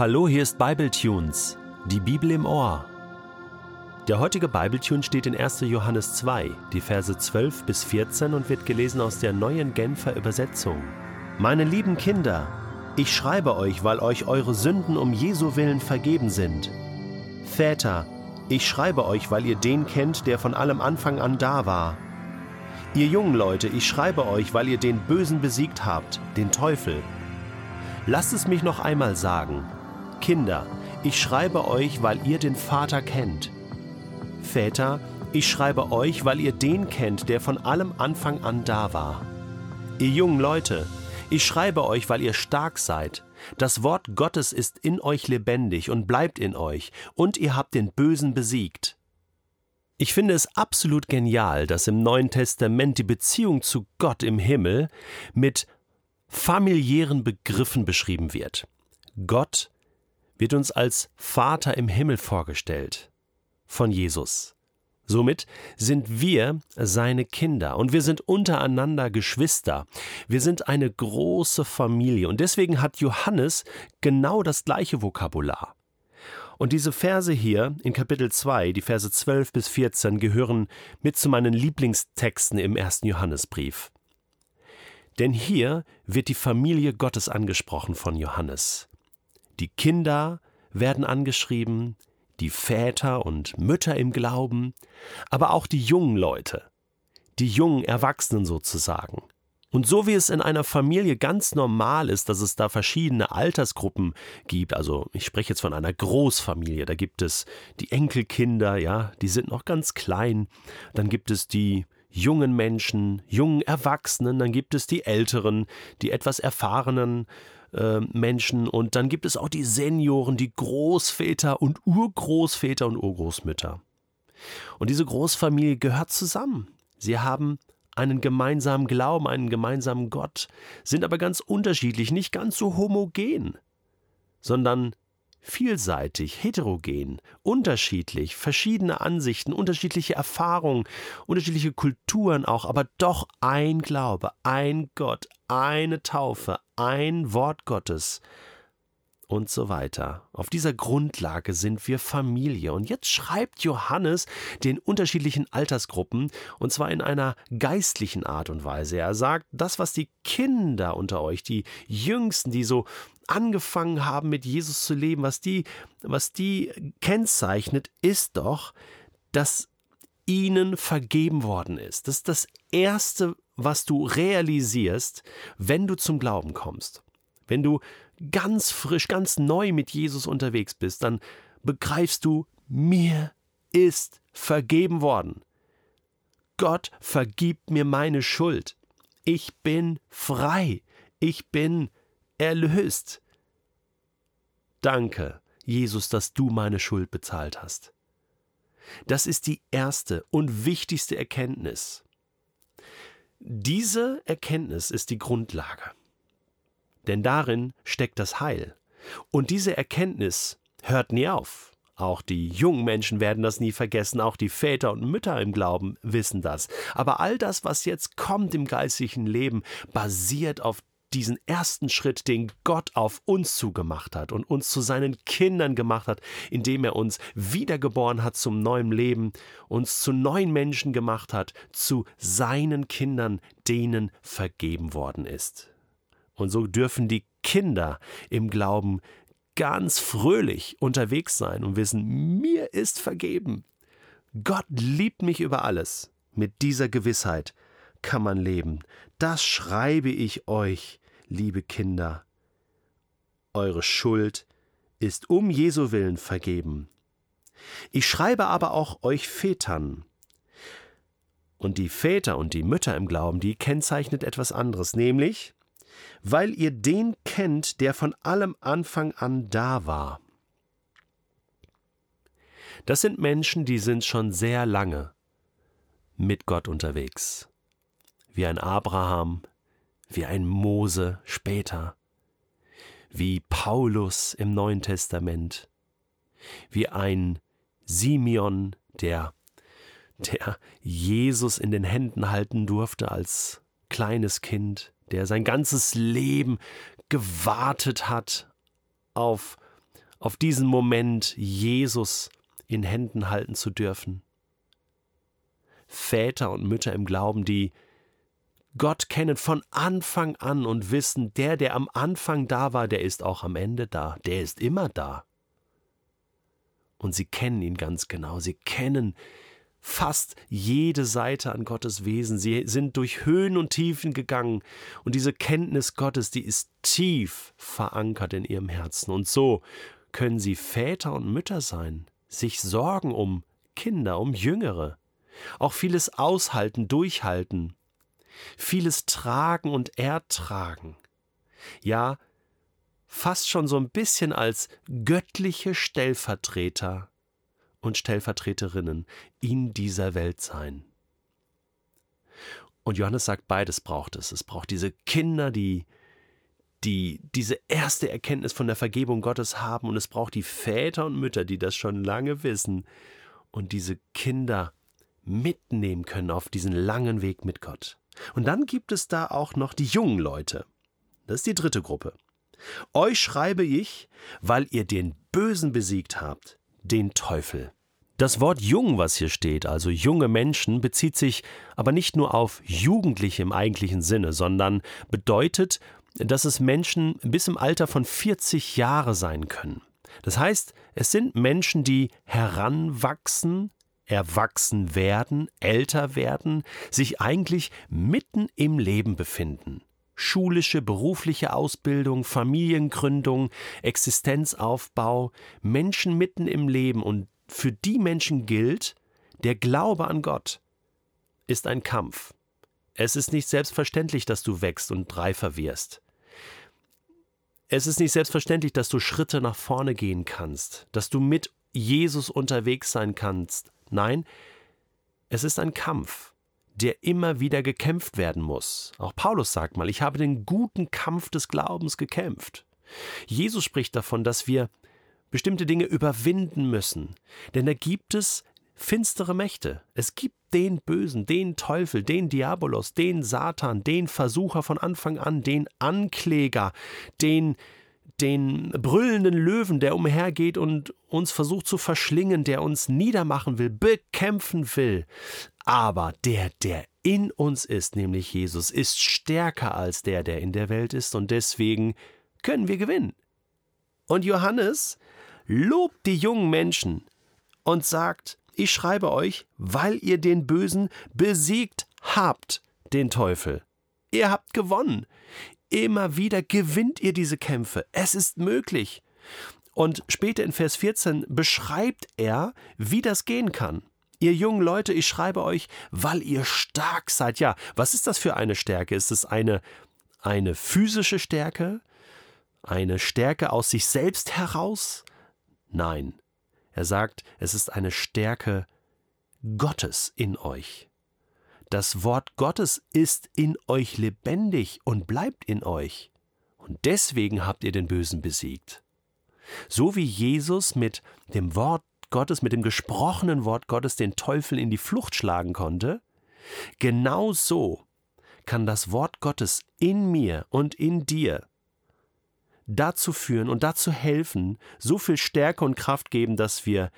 Hallo, hier ist Bibletunes, die Bibel im Ohr. Der heutige Bibletune steht in 1. Johannes 2, die Verse 12 bis 14 und wird gelesen aus der neuen Genfer Übersetzung. Meine lieben Kinder, ich schreibe euch, weil euch eure Sünden um Jesu willen vergeben sind. Väter, ich schreibe euch, weil ihr den kennt, der von allem Anfang an da war. Ihr jungen Leute, ich schreibe euch, weil ihr den Bösen besiegt habt, den Teufel. Lasst es mich noch einmal sagen. Kinder, ich schreibe euch, weil ihr den Vater kennt. Väter, ich schreibe euch, weil ihr den kennt, der von allem Anfang an da war. Ihr jungen Leute, ich schreibe euch, weil ihr stark seid. Das Wort Gottes ist in euch lebendig und bleibt in euch, und ihr habt den Bösen besiegt. Ich finde es absolut genial, dass im Neuen Testament die Beziehung zu Gott im Himmel mit familiären Begriffen beschrieben wird. Gott wird uns als Vater im Himmel vorgestellt von Jesus. Somit sind wir seine Kinder und wir sind untereinander Geschwister. Wir sind eine große Familie und deswegen hat Johannes genau das gleiche Vokabular. Und diese Verse hier in Kapitel 2, die Verse 12 bis 14, gehören mit zu meinen Lieblingstexten im ersten Johannesbrief. Denn hier wird die Familie Gottes angesprochen von Johannes. Die Kinder werden angeschrieben, die Väter und Mütter im Glauben, aber auch die jungen Leute, die jungen Erwachsenen sozusagen. Und so wie es in einer Familie ganz normal ist, dass es da verschiedene Altersgruppen gibt, also ich spreche jetzt von einer Großfamilie, da gibt es die Enkelkinder, ja, die sind noch ganz klein, dann gibt es die jungen Menschen, jungen Erwachsenen, dann gibt es die Älteren, die etwas erfahrenen äh, Menschen und dann gibt es auch die Senioren, die Großväter und Urgroßväter und Urgroßmütter. Und diese Großfamilie gehört zusammen. Sie haben einen gemeinsamen Glauben, einen gemeinsamen Gott, sind aber ganz unterschiedlich, nicht ganz so homogen, sondern vielseitig, heterogen, unterschiedlich, verschiedene Ansichten, unterschiedliche Erfahrungen, unterschiedliche Kulturen auch, aber doch ein Glaube, ein Gott, eine Taufe, ein Wort Gottes, und so weiter. Auf dieser Grundlage sind wir Familie. Und jetzt schreibt Johannes den unterschiedlichen Altersgruppen, und zwar in einer geistlichen Art und Weise. Er sagt, das, was die Kinder unter euch, die Jüngsten, die so angefangen haben, mit Jesus zu leben, was die, was die kennzeichnet, ist doch, dass ihnen vergeben worden ist. Das ist das Erste, was du realisierst, wenn du zum Glauben kommst. Wenn du ganz frisch, ganz neu mit Jesus unterwegs bist, dann begreifst du, mir ist vergeben worden. Gott vergibt mir meine Schuld. Ich bin frei. Ich bin erlöst. Danke, Jesus, dass du meine Schuld bezahlt hast. Das ist die erste und wichtigste Erkenntnis. Diese Erkenntnis ist die Grundlage denn darin steckt das Heil. Und diese Erkenntnis hört nie auf. Auch die jungen Menschen werden das nie vergessen, auch die Väter und Mütter im Glauben wissen das. Aber all das, was jetzt kommt im geistlichen Leben, basiert auf diesen ersten Schritt, den Gott auf uns zugemacht hat und uns zu seinen Kindern gemacht hat, indem er uns wiedergeboren hat zum neuen Leben, uns zu neuen Menschen gemacht hat, zu seinen Kindern, denen vergeben worden ist. Und so dürfen die Kinder im Glauben ganz fröhlich unterwegs sein und wissen, mir ist vergeben. Gott liebt mich über alles. Mit dieser Gewissheit kann man leben. Das schreibe ich euch, liebe Kinder. Eure Schuld ist um Jesu willen vergeben. Ich schreibe aber auch euch Vätern. Und die Väter und die Mütter im Glauben, die kennzeichnet etwas anderes, nämlich weil ihr den kennt, der von allem Anfang an da war. Das sind Menschen, die sind schon sehr lange mit Gott unterwegs. Wie ein Abraham, wie ein Mose später, wie Paulus im Neuen Testament, wie ein Simeon, der, der Jesus in den Händen halten durfte als kleines Kind, der sein ganzes Leben gewartet hat auf auf diesen Moment, Jesus in Händen halten zu dürfen. Väter und Mütter im Glauben, die Gott kennen von Anfang an und wissen, der, der am Anfang da war, der ist auch am Ende da, der ist immer da. Und sie kennen ihn ganz genau, sie kennen fast jede Seite an Gottes Wesen, sie sind durch Höhen und Tiefen gegangen, und diese Kenntnis Gottes, die ist tief verankert in ihrem Herzen, und so können sie Väter und Mütter sein, sich sorgen um Kinder, um Jüngere, auch vieles aushalten, durchhalten, vieles tragen und ertragen. Ja, fast schon so ein bisschen als göttliche Stellvertreter und Stellvertreterinnen in dieser Welt sein. Und Johannes sagt, beides braucht es. Es braucht diese Kinder, die, die diese erste Erkenntnis von der Vergebung Gottes haben, und es braucht die Väter und Mütter, die das schon lange wissen und diese Kinder mitnehmen können auf diesen langen Weg mit Gott. Und dann gibt es da auch noch die jungen Leute. Das ist die dritte Gruppe. Euch schreibe ich, weil ihr den Bösen besiegt habt, den Teufel. Das Wort jung, was hier steht, also junge Menschen, bezieht sich aber nicht nur auf Jugendliche im eigentlichen Sinne, sondern bedeutet, dass es Menschen bis im Alter von 40 Jahre sein können. Das heißt, es sind Menschen, die heranwachsen, erwachsen werden, älter werden, sich eigentlich mitten im Leben befinden. Schulische, berufliche Ausbildung, Familiengründung, Existenzaufbau, Menschen mitten im Leben und für die Menschen gilt, der Glaube an Gott ist ein Kampf. Es ist nicht selbstverständlich, dass du wächst und reifer wirst. Es ist nicht selbstverständlich, dass du Schritte nach vorne gehen kannst, dass du mit Jesus unterwegs sein kannst, Nein, es ist ein Kampf, der immer wieder gekämpft werden muss. Auch Paulus sagt mal, ich habe den guten Kampf des Glaubens gekämpft. Jesus spricht davon, dass wir bestimmte Dinge überwinden müssen, denn da gibt es finstere Mächte. Es gibt den Bösen, den Teufel, den Diabolos, den Satan, den Versucher von Anfang an, den Ankläger, den den brüllenden Löwen, der umhergeht und uns versucht zu verschlingen, der uns niedermachen will, bekämpfen will. Aber der, der in uns ist, nämlich Jesus, ist stärker als der, der in der Welt ist, und deswegen können wir gewinnen. Und Johannes lobt die jungen Menschen und sagt, ich schreibe euch, weil ihr den Bösen besiegt habt, den Teufel. Ihr habt gewonnen. Immer wieder gewinnt ihr diese Kämpfe. Es ist möglich. Und später in Vers 14 beschreibt er, wie das gehen kann. Ihr jungen Leute, ich schreibe euch, weil ihr stark seid. Ja, was ist das für eine Stärke? Ist es eine, eine physische Stärke? Eine Stärke aus sich selbst heraus? Nein. Er sagt, es ist eine Stärke Gottes in euch. Das Wort Gottes ist in euch lebendig und bleibt in euch. Und deswegen habt ihr den Bösen besiegt. So wie Jesus mit dem Wort Gottes, mit dem gesprochenen Wort Gottes den Teufel in die Flucht schlagen konnte, genau so kann das Wort Gottes in mir und in dir dazu führen und dazu helfen, so viel Stärke und Kraft geben, dass wir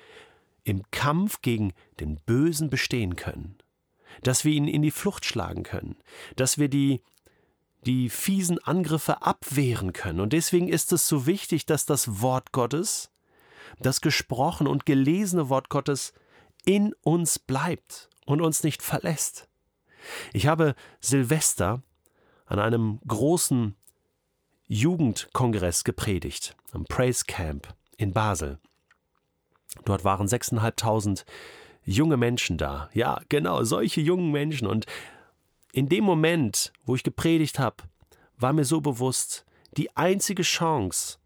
im Kampf gegen den Bösen bestehen können dass wir ihn in die Flucht schlagen können, dass wir die, die fiesen Angriffe abwehren können. Und deswegen ist es so wichtig, dass das Wort Gottes, das gesprochene und gelesene Wort Gottes in uns bleibt und uns nicht verlässt. Ich habe Silvester an einem großen Jugendkongress gepredigt, am Praise Camp in Basel. Dort waren 6.500 junge Menschen da. Ja, genau, solche jungen Menschen. Und in dem Moment, wo ich gepredigt habe, war mir so bewusst, die einzige Chance,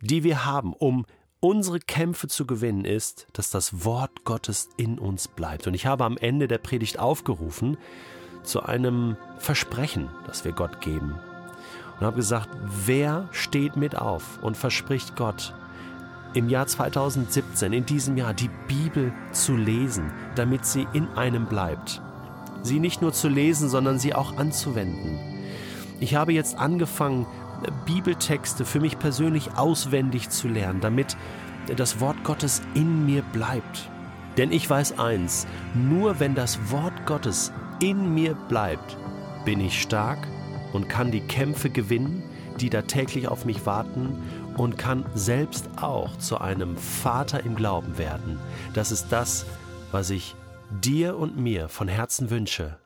die wir haben, um unsere Kämpfe zu gewinnen, ist, dass das Wort Gottes in uns bleibt. Und ich habe am Ende der Predigt aufgerufen zu einem Versprechen, das wir Gott geben. Und habe gesagt, wer steht mit auf und verspricht Gott, im Jahr 2017, in diesem Jahr, die Bibel zu lesen, damit sie in einem bleibt. Sie nicht nur zu lesen, sondern sie auch anzuwenden. Ich habe jetzt angefangen, Bibeltexte für mich persönlich auswendig zu lernen, damit das Wort Gottes in mir bleibt. Denn ich weiß eins, nur wenn das Wort Gottes in mir bleibt, bin ich stark und kann die Kämpfe gewinnen, die da täglich auf mich warten und kann selbst auch zu einem Vater im Glauben werden. Das ist das, was ich dir und mir von Herzen wünsche